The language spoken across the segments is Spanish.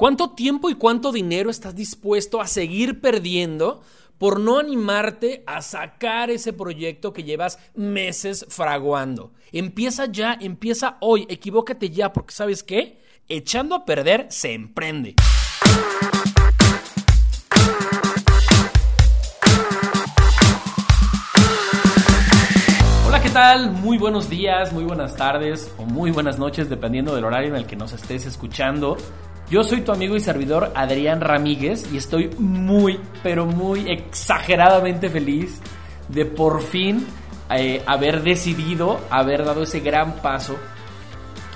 ¿Cuánto tiempo y cuánto dinero estás dispuesto a seguir perdiendo por no animarte a sacar ese proyecto que llevas meses fraguando? Empieza ya, empieza hoy, equivócate ya, porque ¿sabes qué? Echando a perder se emprende. Hola, ¿qué tal? Muy buenos días, muy buenas tardes o muy buenas noches, dependiendo del horario en el que nos estés escuchando. Yo soy tu amigo y servidor Adrián Ramírez y estoy muy, pero muy exageradamente feliz de por fin eh, haber decidido, haber dado ese gran paso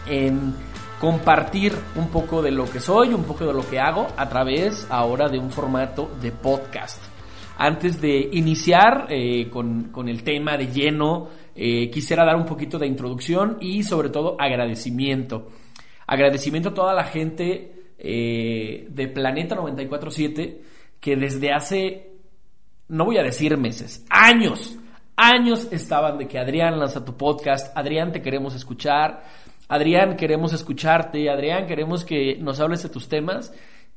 en compartir un poco de lo que soy, un poco de lo que hago a través ahora de un formato de podcast. Antes de iniciar eh, con, con, el tema de lleno, eh, quisiera dar un poquito de introducción y sobre todo agradecimiento. Agradecimiento a toda la gente eh, de Planeta 947 que desde hace, no voy a decir meses, años, años estaban de que Adrián lanza tu podcast, Adrián te queremos escuchar, Adrián queremos escucharte, Adrián queremos que nos hables de tus temas.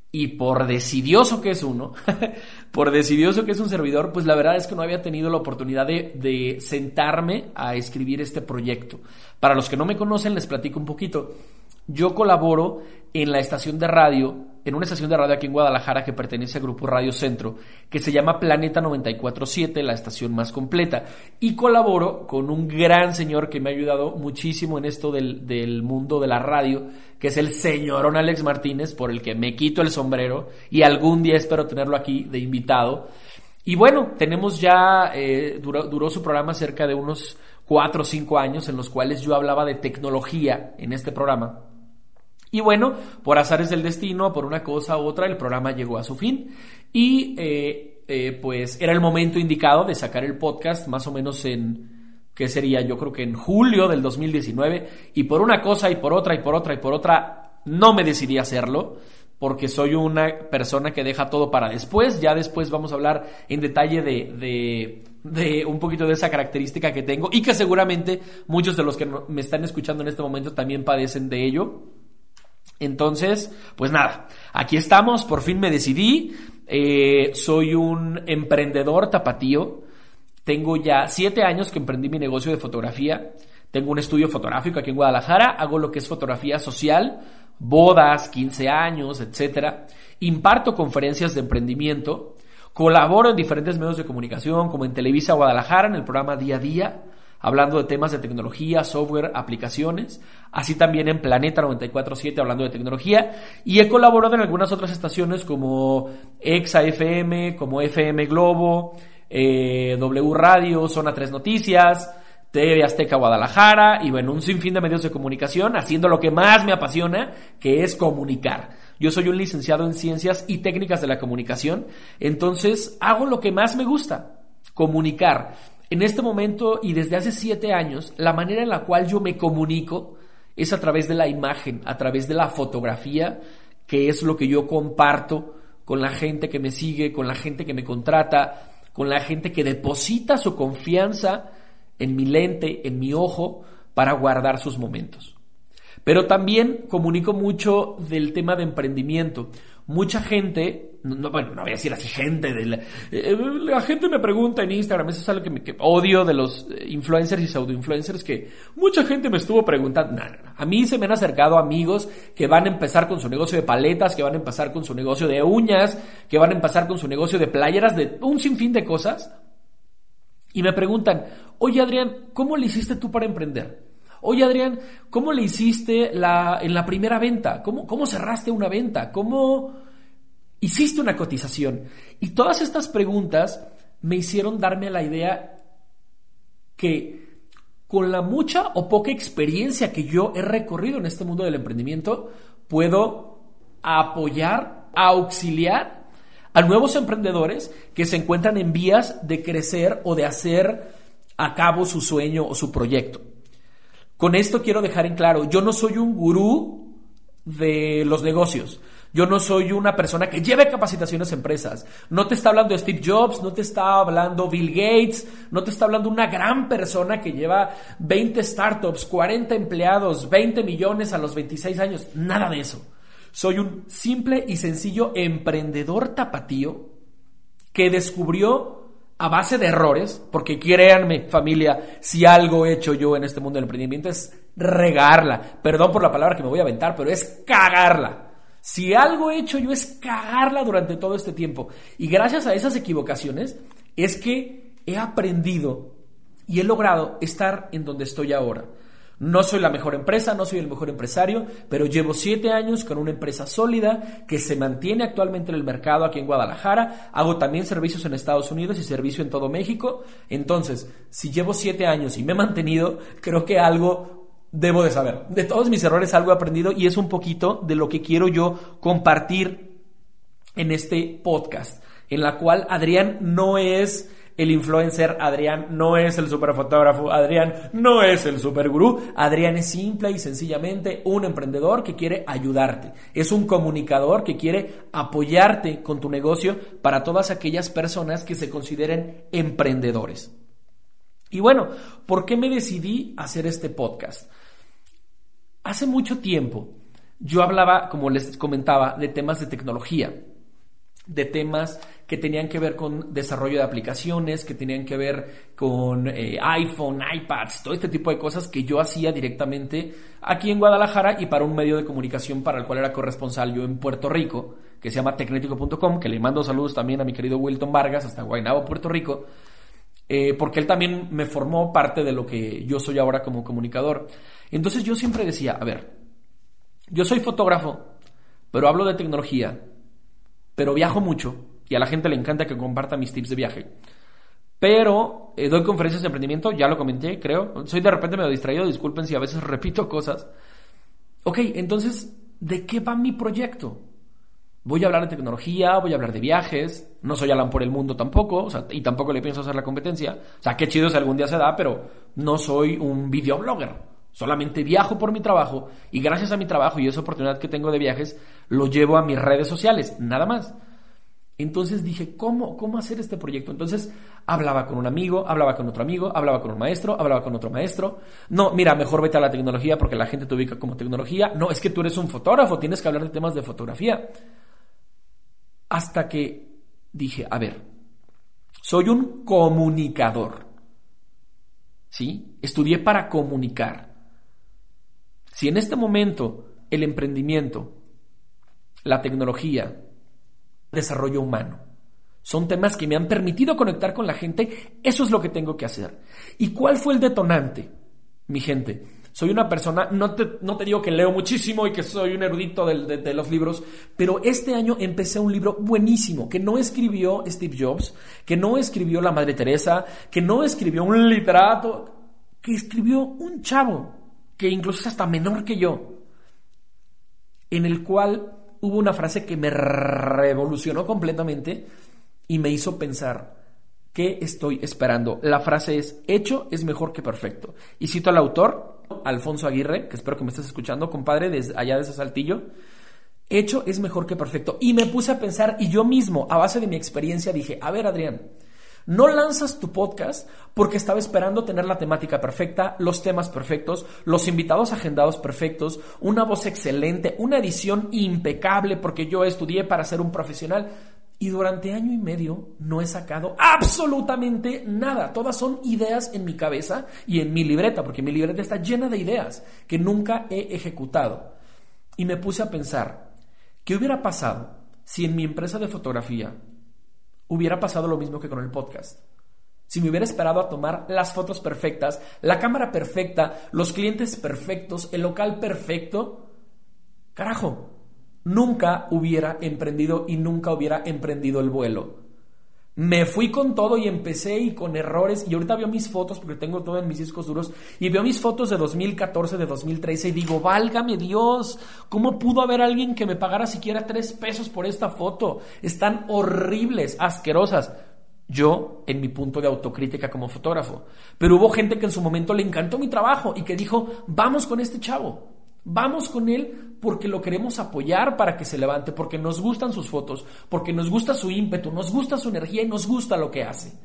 Y por decidioso que es uno, por decidioso que es un servidor, pues la verdad es que no había tenido la oportunidad de, de sentarme a escribir este proyecto. Para los que no me conocen, les platico un poquito. Yo colaboro en la estación de radio, en una estación de radio aquí en Guadalajara que pertenece al Grupo Radio Centro, que se llama Planeta 947, la estación más completa. Y colaboro con un gran señor que me ha ayudado muchísimo en esto del, del mundo de la radio, que es el señorón Alex Martínez, por el que me quito el sombrero y algún día espero tenerlo aquí de invitado. Y bueno, tenemos ya, eh, duró, duró su programa cerca de unos cuatro o cinco años en los cuales yo hablaba de tecnología en este programa. Y bueno, por azares del destino, por una cosa u otra, el programa llegó a su fin y eh, eh, pues era el momento indicado de sacar el podcast más o menos en, ¿qué sería? Yo creo que en julio del 2019 y por una cosa y por otra y por otra y por otra no me decidí hacerlo porque soy una persona que deja todo para después. Ya después vamos a hablar en detalle de, de, de, un poquito de esa característica que tengo y que seguramente muchos de los que me están escuchando en este momento también padecen de ello. Entonces, pues nada, aquí estamos, por fin me decidí, eh, soy un emprendedor tapatío, tengo ya siete años que emprendí mi negocio de fotografía, tengo un estudio fotográfico aquí en Guadalajara, hago lo que es fotografía social, bodas, 15 años, etcétera, imparto conferencias de emprendimiento, colaboro en diferentes medios de comunicación como en Televisa Guadalajara en el programa Día a Día, hablando de temas de tecnología, software, aplicaciones, así también en Planeta 947 hablando de tecnología y he colaborado en algunas otras estaciones como Exa FM, como FM Globo, eh, W Radio, Zona 3 Noticias, TV Azteca Guadalajara y bueno, un sinfín de medios de comunicación haciendo lo que más me apasiona, que es comunicar. Yo soy un licenciado en ciencias y técnicas de la comunicación, entonces hago lo que más me gusta, comunicar. En este momento y desde hace siete años, la manera en la cual yo me comunico es a través de la imagen, a través de la fotografía, que es lo que yo comparto con la gente que me sigue, con la gente que me contrata, con la gente que deposita su confianza en mi lente, en mi ojo, para guardar sus momentos. Pero también comunico mucho del tema de emprendimiento mucha gente, no, bueno, no voy a decir así gente, de la, eh, la gente me pregunta en Instagram, eso es algo que, me, odio de los eh, influencers y pseudo-influencers, que mucha gente me estuvo preguntando, no, a mí se me han acercado amigos que van a empezar con su negocio de paletas, que van a empezar con su negocio de uñas, que van a empezar con su negocio de playeras, de un sinfín de cosas, y me preguntan, oye Adrián, ¿cómo le hiciste tú para emprender? Oye, Adrián, ¿cómo le hiciste la, en la primera venta? ¿Cómo, ¿Cómo cerraste una venta? ¿Cómo hiciste una cotización? Y todas estas preguntas me hicieron darme la idea que con la mucha o poca experiencia que yo he recorrido en este mundo del emprendimiento, puedo apoyar, auxiliar a nuevos emprendedores que se encuentran en vías de crecer o de hacer a cabo su sueño o su proyecto. Con esto quiero dejar en claro, yo no soy un gurú de los negocios. Yo no soy una persona que lleve capacitaciones a empresas. No te está hablando Steve Jobs, no te está hablando Bill Gates, no te está hablando una gran persona que lleva 20 startups, 40 empleados, 20 millones a los 26 años. Nada de eso. Soy un simple y sencillo emprendedor tapatío que descubrió a base de errores, porque créanme familia, si algo he hecho yo en este mundo del emprendimiento es regarla. Perdón por la palabra que me voy a aventar, pero es cagarla. Si algo he hecho yo es cagarla durante todo este tiempo. Y gracias a esas equivocaciones es que he aprendido y he logrado estar en donde estoy ahora. No soy la mejor empresa, no soy el mejor empresario, pero llevo siete años con una empresa sólida que se mantiene actualmente en el mercado aquí en Guadalajara. Hago también servicios en Estados Unidos y servicio en todo México. Entonces, si llevo siete años y me he mantenido, creo que algo debo de saber. De todos mis errores algo he aprendido y es un poquito de lo que quiero yo compartir en este podcast, en la cual Adrián no es el influencer, Adrián no es el superfotógrafo, Adrián no es el supergurú, Adrián es simple y sencillamente un emprendedor que quiere ayudarte, es un comunicador que quiere apoyarte con tu negocio para todas aquellas personas que se consideren emprendedores. Y bueno, ¿por qué me decidí hacer este podcast? Hace mucho tiempo yo hablaba, como les comentaba, de temas de tecnología de temas que tenían que ver con desarrollo de aplicaciones, que tenían que ver con eh, iPhone, iPads, todo este tipo de cosas que yo hacía directamente aquí en Guadalajara y para un medio de comunicación para el cual era corresponsal yo en Puerto Rico, que se llama tecnético.com, que le mando saludos también a mi querido Wilton Vargas hasta Guaynabo, Puerto Rico, eh, porque él también me formó parte de lo que yo soy ahora como comunicador. Entonces yo siempre decía, a ver, yo soy fotógrafo, pero hablo de tecnología pero viajo mucho y a la gente le encanta que comparta mis tips de viaje. Pero eh, doy conferencias de emprendimiento, ya lo comenté, creo. Soy de repente medio distraído, disculpen si a veces repito cosas. Ok, entonces, ¿de qué va mi proyecto? Voy a hablar de tecnología, voy a hablar de viajes, no soy Alan por el mundo tampoco, y tampoco le pienso hacer la competencia. O sea, qué chido si algún día se da, pero no soy un videoblogger. Solamente viajo por mi trabajo y gracias a mi trabajo y esa oportunidad que tengo de viajes, lo llevo a mis redes sociales, nada más. Entonces dije, ¿cómo, ¿cómo hacer este proyecto? Entonces hablaba con un amigo, hablaba con otro amigo, hablaba con un maestro, hablaba con otro maestro. No, mira, mejor vete a la tecnología porque la gente te ubica como tecnología. No, es que tú eres un fotógrafo, tienes que hablar de temas de fotografía. Hasta que dije, a ver, soy un comunicador. ¿Sí? Estudié para comunicar. Si en este momento el emprendimiento, la tecnología, desarrollo humano, son temas que me han permitido conectar con la gente, eso es lo que tengo que hacer. ¿Y cuál fue el detonante? Mi gente, soy una persona, no te, no te digo que leo muchísimo y que soy un erudito de, de, los libros, pero este año empecé un libro buenísimo que no escribió Steve Jobs, que no escribió la Madre Teresa, que no escribió un literato, que escribió un chavo que incluso es hasta menor que yo, en el cual hubo una frase que me revolucionó completamente y me hizo pensar, ¿qué estoy esperando? La frase es, hecho es mejor que perfecto. Y cito al autor, Alfonso Aguirre, que espero que me estés escuchando, compadre, desde allá de ese saltillo. Hecho es mejor que perfecto. Y me puse a pensar y yo mismo, a base de mi experiencia, dije, a ver, Adrián, no lanzas tu podcast porque estaba esperando tener la temática perfecta, los temas perfectos, los invitados agendados perfectos, una voz excelente, una edición impecable porque yo estudié para ser un profesional. Y durante año y medio no he sacado absolutamente nada. Todas son ideas en mi cabeza y en mi libreta, porque mi libreta está llena de ideas que nunca he ejecutado. Y me puse a pensar, ¿qué hubiera pasado si en mi empresa de fotografía hubiera pasado lo mismo que con el podcast. Si me hubiera esperado a tomar las fotos perfectas, la cámara perfecta, los clientes perfectos, el local perfecto, carajo, nunca hubiera emprendido y nunca hubiera emprendido el vuelo. Me fui con todo y empecé y con errores. Y ahorita veo mis fotos, porque tengo todo en mis discos duros, y veo mis fotos de 2014, de 2013, y digo, válgame Dios, ¿cómo pudo haber alguien que me pagara siquiera tres pesos por esta foto? Están horribles, asquerosas. Yo, en mi punto de autocrítica como fotógrafo. Pero hubo gente que en su momento le encantó mi trabajo y que dijo, vamos con este chavo. Vamos con él porque lo queremos apoyar para que se levante, porque nos gustan sus fotos, porque nos gusta su ímpetu, nos gusta su energía y nos gusta lo que hace.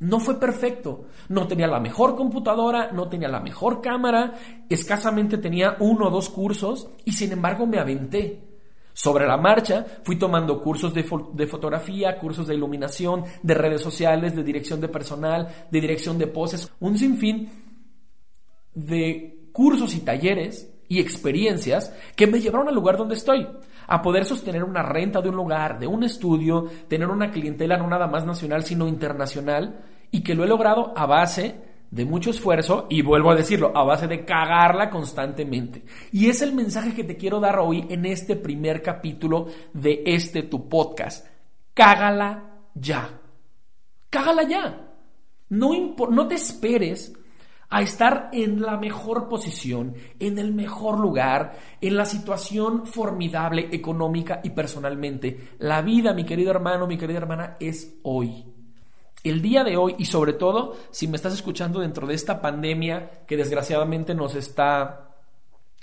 no fue perfecto. No tenía la mejor computadora, no tenía la mejor cámara, escasamente tenía uno o dos cursos y sin embargo me aventé. Sobre la marcha fui tomando cursos de, de, fotografía, cursos de iluminación, de redes sociales, de dirección de personal, de dirección de poses, un sinfín de cursos y talleres y experiencias que me llevaron al lugar donde estoy, a poder sostener una renta de un lugar, de un estudio, tener una clientela no nada más nacional, sino internacional, y que lo he logrado a base de mucho esfuerzo y vuelvo a decirlo, a base de cagarla constantemente. Y es el mensaje que te quiero dar hoy en este primer capítulo de este tu podcast. Cágala ya. Cágala ya. No, no te esperes a estar en la mejor posición, en el mejor lugar, en la situación formidable económica y personalmente. La vida, mi querido hermano, mi querida hermana, es hoy. El día de hoy y sobre todo si me estás escuchando dentro de esta pandemia que desgraciadamente nos está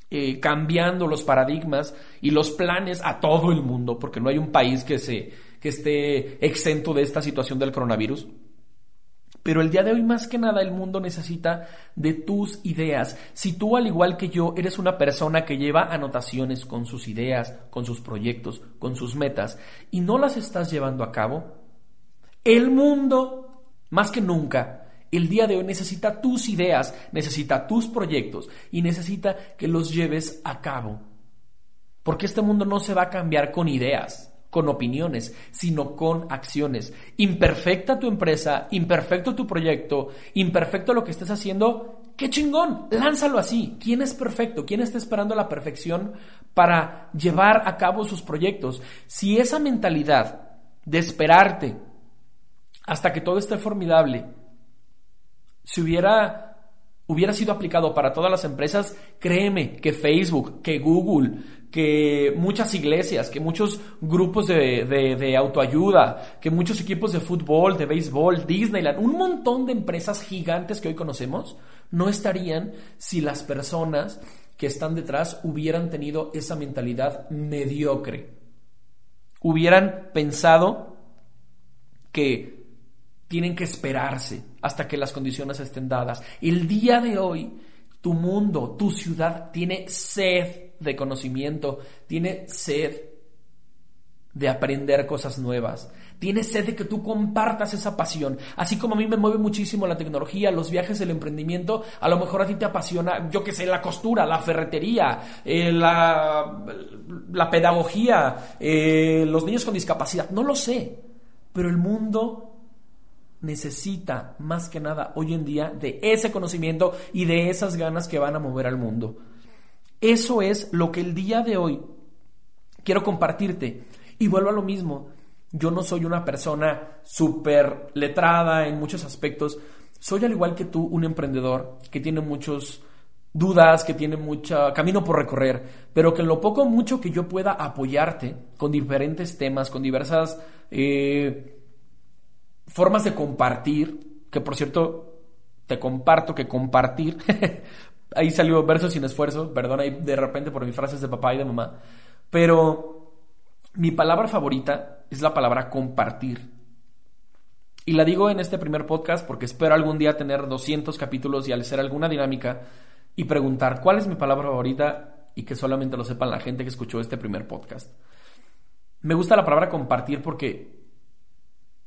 eh, cambiando los paradigmas y los planes a todo el mundo, porque no hay un país que, se, que esté exento de esta situación del coronavirus. Pero el día de hoy más que nada el mundo necesita de tus ideas. Si tú al igual que yo eres una persona que lleva anotaciones con sus ideas, con sus proyectos, con sus metas y no las estás llevando a cabo, el mundo más que nunca el día de hoy necesita tus ideas, necesita tus proyectos y necesita que los lleves a cabo. Porque este mundo no se va a cambiar con ideas con opiniones, sino con acciones. Imperfecta tu empresa, imperfecto tu proyecto, imperfecto lo que estés haciendo, qué chingón, lánzalo así. ¿Quién es perfecto? ¿Quién está esperando la perfección para llevar a cabo sus proyectos? Si esa mentalidad de esperarte hasta que todo esté formidable, si hubiera hubiera sido aplicado para todas las empresas, créeme que Facebook, que Google, que muchas iglesias, que muchos grupos de, autoayuda, que muchos equipos de fútbol, de béisbol, Disneyland, un montón de empresas gigantes que hoy conocemos, no estarían si las personas que están detrás hubieran tenido esa mentalidad mediocre. Hubieran pensado que tienen que esperarse hasta que las condiciones estén dadas. El día de hoy, tu mundo, tu ciudad tiene sed de conocimiento, tiene sed de aprender cosas nuevas, tiene sed de que tú compartas esa pasión. Así como a mí me mueve muchísimo la tecnología, los viajes, el emprendimiento, a lo mejor a ti te apasiona, yo que sé, la costura, la ferretería, eh, la, la, pedagogía, eh, los niños con discapacidad, no lo sé, pero el mundo necesita más que nada hoy en día de ese conocimiento y de esas ganas que van a mover al mundo. Eso es lo que el día de hoy quiero compartirte. Y vuelvo a lo mismo, yo no soy una persona súper letrada en muchos aspectos. Soy al igual que tú un emprendedor que tiene muchos dudas, que tiene mucho camino por recorrer, pero que en lo poco mucho que yo pueda apoyarte con diferentes temas, con diversas eh, formas de compartir, que por cierto te comparto que compartir ahí salió verso sin esfuerzo, perdón ahí de repente por mis frases de papá y de mamá, pero mi palabra favorita es la palabra compartir. Y la digo en este primer podcast porque espero algún día tener 200 capítulos y al hacer alguna dinámica y preguntar cuál es mi palabra favorita y que solamente lo sepan la gente que escuchó este primer podcast. Me gusta la palabra compartir porque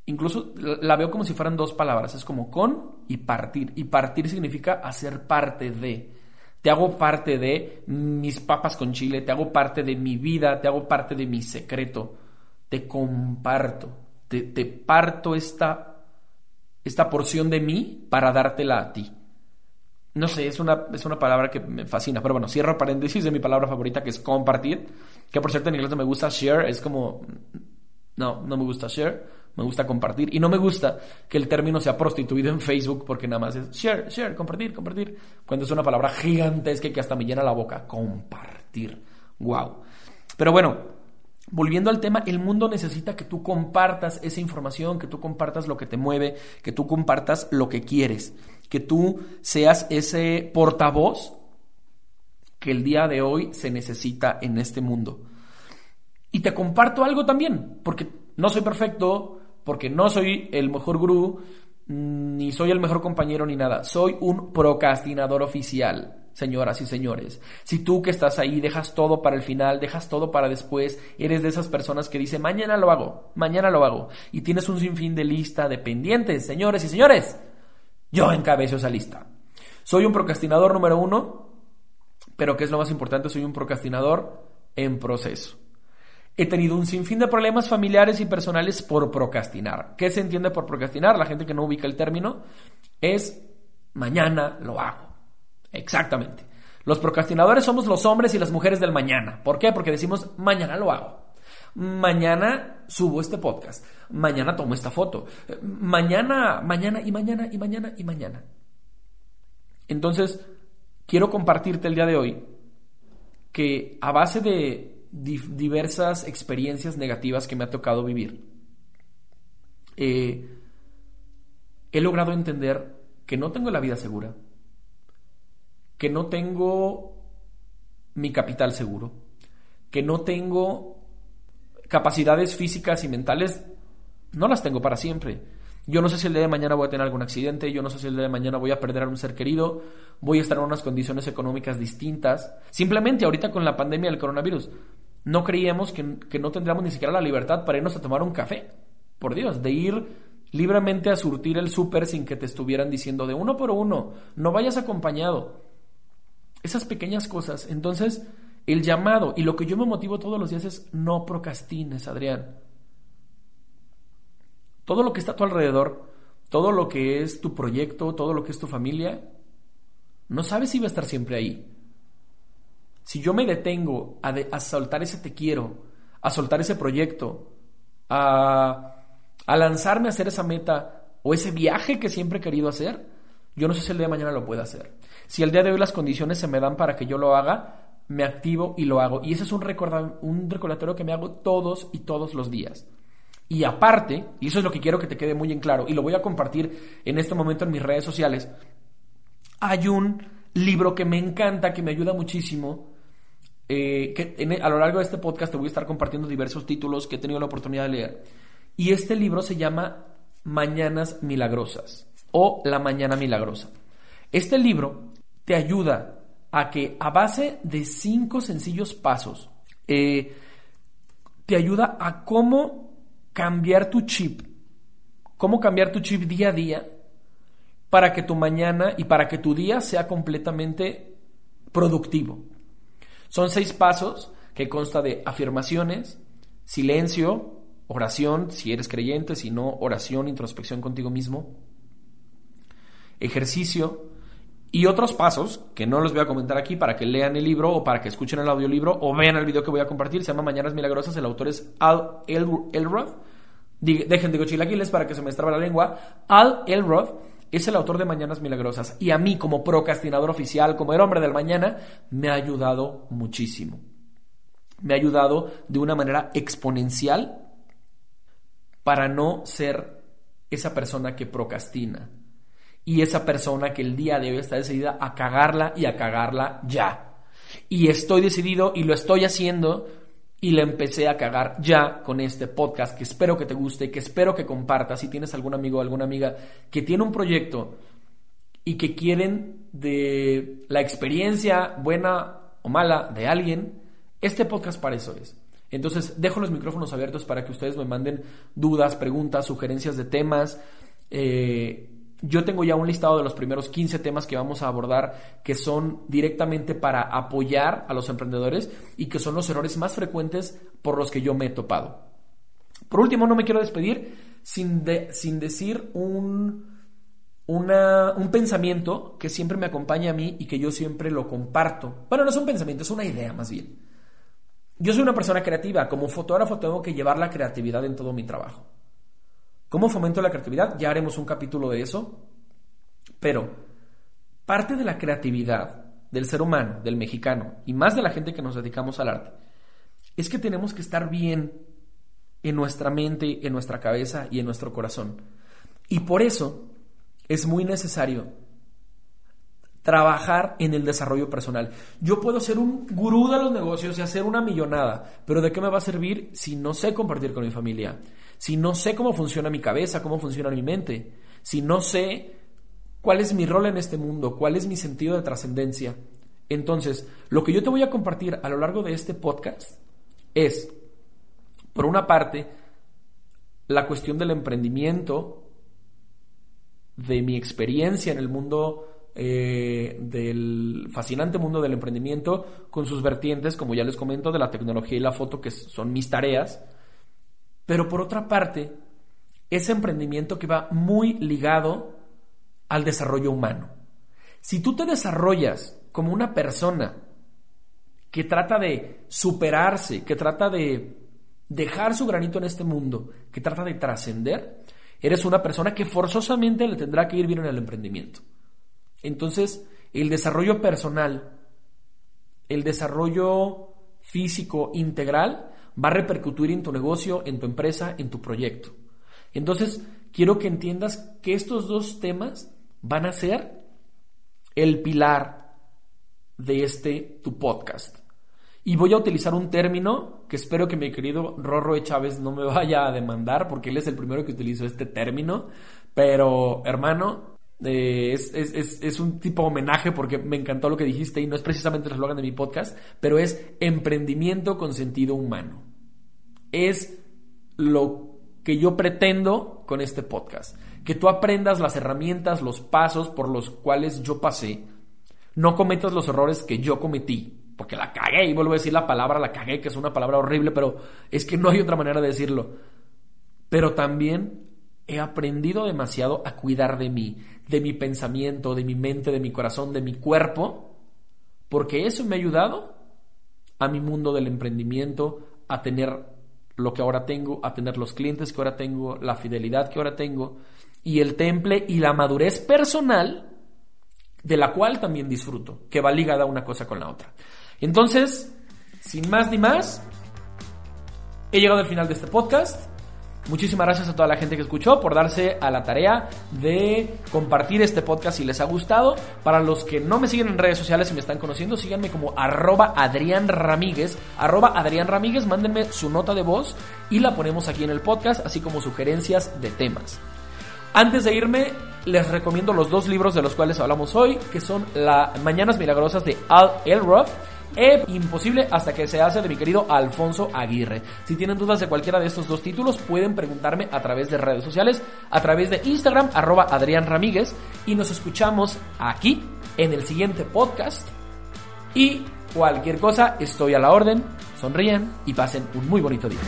incluso la veo como si fueran dos palabras, es como con y partir. Y partir significa hacer parte de. Te hago parte de mis papas con chile, te hago parte de mi vida, te hago parte de mi secreto, te comparto, te, parto esta, esta porción de mí para dártela a ti. No sé, es una, es una palabra que me fascina, pero bueno, cierro paréntesis de mi palabra favorita que es compartir, que por cierto en inglés no me gusta share, es como, no, no me gusta share me gusta compartir. Y no me gusta que el término sea prostituido en Facebook porque nada más es share, share, compartir, compartir. Cuando es una palabra gigantesca que hasta me llena la boca. Compartir. Wow. Pero bueno, volviendo al tema, el mundo necesita que tú compartas esa información, que tú compartas lo que te mueve, que tú compartas lo que quieres, que tú seas ese portavoz que el día de hoy se necesita en este mundo. Y te comparto algo también, porque no soy perfecto, porque no soy el mejor gurú, ni soy el mejor compañero ni nada. Soy un procrastinador oficial señoras y señores. Si tú que estás ahí dejas todo para el final, dejas todo para después, eres de esas personas que dice mañana lo hago, mañana lo hago, y tienes un sinfín de lista de pendientes, señores y señores, yo encabezo esa lista. Soy un procrastinador número uno, pero que es lo más importante, soy un procrastinador en proceso. He tenido un sinfín de problemas familiares y personales por procrastinar. ¿Qué se entiende por procrastinar? La gente que no ubica el término es mañana lo hago. Exactamente. Los procrastinadores somos los hombres y las mujeres del mañana. ¿Por qué? Porque decimos, mañana lo hago. Mañana subo este podcast. Mañana tomo esta foto. Mañana, mañana y mañana y mañana y mañana. Entonces, quiero compartirte el día de hoy que a base de diversas experiencias negativas que me ha tocado vivir, eh, he logrado entender que no tengo la vida segura, que no tengo mi capital seguro, que no tengo capacidades físicas y mentales, no las tengo para siempre. Yo no sé si el día de mañana voy a tener algún accidente, yo no sé si el día de mañana voy a perder a un ser querido, voy a estar en unas condiciones económicas distintas. Simplemente ahorita con la pandemia del coronavirus, no creíamos que, que no tendríamos ni siquiera la libertad para irnos a tomar un café. Por Dios, de ir libremente a surtir el súper sin que te estuvieran diciendo de uno por uno, no vayas acompañado. Esas pequeñas cosas. Entonces, el llamado y lo que yo me motivo todos los días es no procrastines, Adrián. Todo lo que está a tu alrededor, todo lo que es tu proyecto, todo lo que es tu familia, no sabes si va a estar siempre ahí. Si yo me detengo a, a soltar ese te quiero, a soltar ese proyecto, a, a lanzarme a hacer esa meta o ese viaje que siempre he querido hacer, yo no sé si el día de mañana lo puedo hacer. Si el día de hoy las condiciones se me dan para que yo lo haga, me activo y lo hago. Y ese es un, un recordatorio que me hago todos y todos los días. Y aparte, y eso es lo que quiero que te quede muy en claro, y lo voy a compartir en este momento en mis redes sociales, hay un libro que me encanta, que me ayuda muchísimo, eh, que a lo largo de este podcast te voy a estar compartiendo diversos títulos que he tenido la oportunidad de leer. Y este libro se llama Mañanas Milagrosas o La Mañana Milagrosa. Este libro te ayuda a que a base de cinco sencillos pasos, eh, te ayuda a cómo cambiar tu chip, cómo cambiar tu chip día a día para que tu mañana y para que tu día sea completamente productivo. Son seis pasos que consta de afirmaciones, silencio, oración, si eres creyente, si no, oración, introspección contigo mismo, ejercicio y otros pasos que no los voy a comentar aquí para que lean el libro o para que escuchen el audiolibro o vean el video que voy a compartir. Se llama Mañanas Milagrosas. El autor es Al Elrod. Dejen de chilaquiles para que se me estraba la lengua. Al Elrod es el autor de Mañanas Milagrosas y a mí como procrastinador oficial, como el hombre del mañana, me ha ayudado muchísimo. Me ha ayudado de una manera exponencial para no ser esa persona que procrastina y esa persona que el día de hoy está decidida a cagarla y a cagarla ya. Y estoy decidido y lo estoy haciendo y le empecé a cagar ya con este podcast que espero que te guste, que espero que compartas si tienes algún amigo o alguna amiga que tiene un proyecto y que quieren de la experiencia buena o mala de alguien, este podcast para eso es. Entonces dejo los micrófonos abiertos para que ustedes me manden dudas, preguntas, sugerencias de temas. Eh, yo tengo ya un listado de los primeros 15 temas que vamos a abordar que son directamente para apoyar a los emprendedores y que son los errores más frecuentes por los que yo me he topado. Por último, no me quiero despedir sin, sin decir un, un pensamiento que siempre me acompaña a mí y que yo siempre lo comparto. Bueno, no es un pensamiento, es una idea más bien. Yo soy una persona creativa, como fotógrafo tengo que llevar la creatividad en todo mi trabajo. ¿Cómo fomento la creatividad? Ya haremos un capítulo de eso. Pero parte de la creatividad del ser humano, del mexicano, y más de la gente que nos dedicamos al arte, es que tenemos que estar bien en nuestra mente, en nuestra cabeza y en nuestro corazón. Y por eso es muy necesario trabajar en el desarrollo personal. Yo puedo ser un gurú de los negocios y hacer una millonada, pero ¿de qué me va a servir si no sé compartir con mi familia? Si no sé cómo funciona mi cabeza, cómo funciona mi mente, si no sé cuál es mi rol en este mundo, cuál es mi sentido de trascendencia. Entonces, lo que yo te voy a compartir a lo largo de este podcast es, por una parte, la cuestión del emprendimiento, de mi experiencia en el mundo eh, del fascinante mundo del emprendimiento con sus vertientes, como ya les comento, de la tecnología y la foto, que son mis tareas. Pero por otra parte, ese emprendimiento que va muy ligado al desarrollo humano. Si tú te desarrollas como una persona que trata de superarse, que trata de dejar su granito en este mundo, que trata de trascender, eres una persona que forzosamente le tendrá que ir bien en el emprendimiento. Entonces, el desarrollo personal, el desarrollo físico integral va a repercutir en tu negocio, en tu empresa, en tu proyecto. Entonces, quiero que entiendas que estos dos temas van a ser el pilar de este tu podcast. Y voy a utilizar un término que espero que mi querido Rorro de Chávez no me vaya a demandar porque él es el primero que utilizó este término. Pero, hermano, eh, es, es, un tipo de homenaje porque me encantó lo que dijiste y no es precisamente el eslogan de mi podcast, pero es emprendimiento con sentido humano. Es lo que yo pretendo con este podcast. Que tú aprendas las herramientas, los pasos por los cuales yo pasé. No cometas los errores que yo cometí porque la cagué, y vuelvo a decir la palabra, la cagué, que es una palabra horrible, pero es que no hay otra manera de decirlo. Pero también he aprendido demasiado a cuidar de mí, de mi pensamiento, de mi mente, de mi corazón, de mi cuerpo, porque eso me ha ayudado a mi mundo del emprendimiento, a tener lo que ahora tengo, a tener los clientes que ahora tengo, la fidelidad que ahora tengo, y el temple y la madurez personal de la cual también disfruto, que va ligada una cosa con la otra. Entonces, sin más ni más, he llegado al final de este podcast. Muchísimas gracias a toda la gente que escuchó por darse a la tarea de compartir este podcast si les ha gustado. Para los que no me siguen en redes sociales y me están conociendo, síganme como arroba Adrián Ramírez. Arroba Adrián Ramírez, mándenme su nota de voz y la ponemos aquí en el podcast, así como sugerencias de temas. Antes de irme, les recomiendo los dos libros de los cuales hablamos hoy, que son La Mañanas Milagrosas de Al Elroth e Imposible hasta que se hace de mi querido Alfonso Aguirre. Si tienen dudas de cualquiera de estos dos títulos, pueden preguntarme a través de redes sociales, a través de Instagram, arroba Adrián Ramírez, y nos escuchamos aquí en el siguiente podcast. Y cualquier cosa, estoy a la orden. Sonríen y pasen un muy bonito día.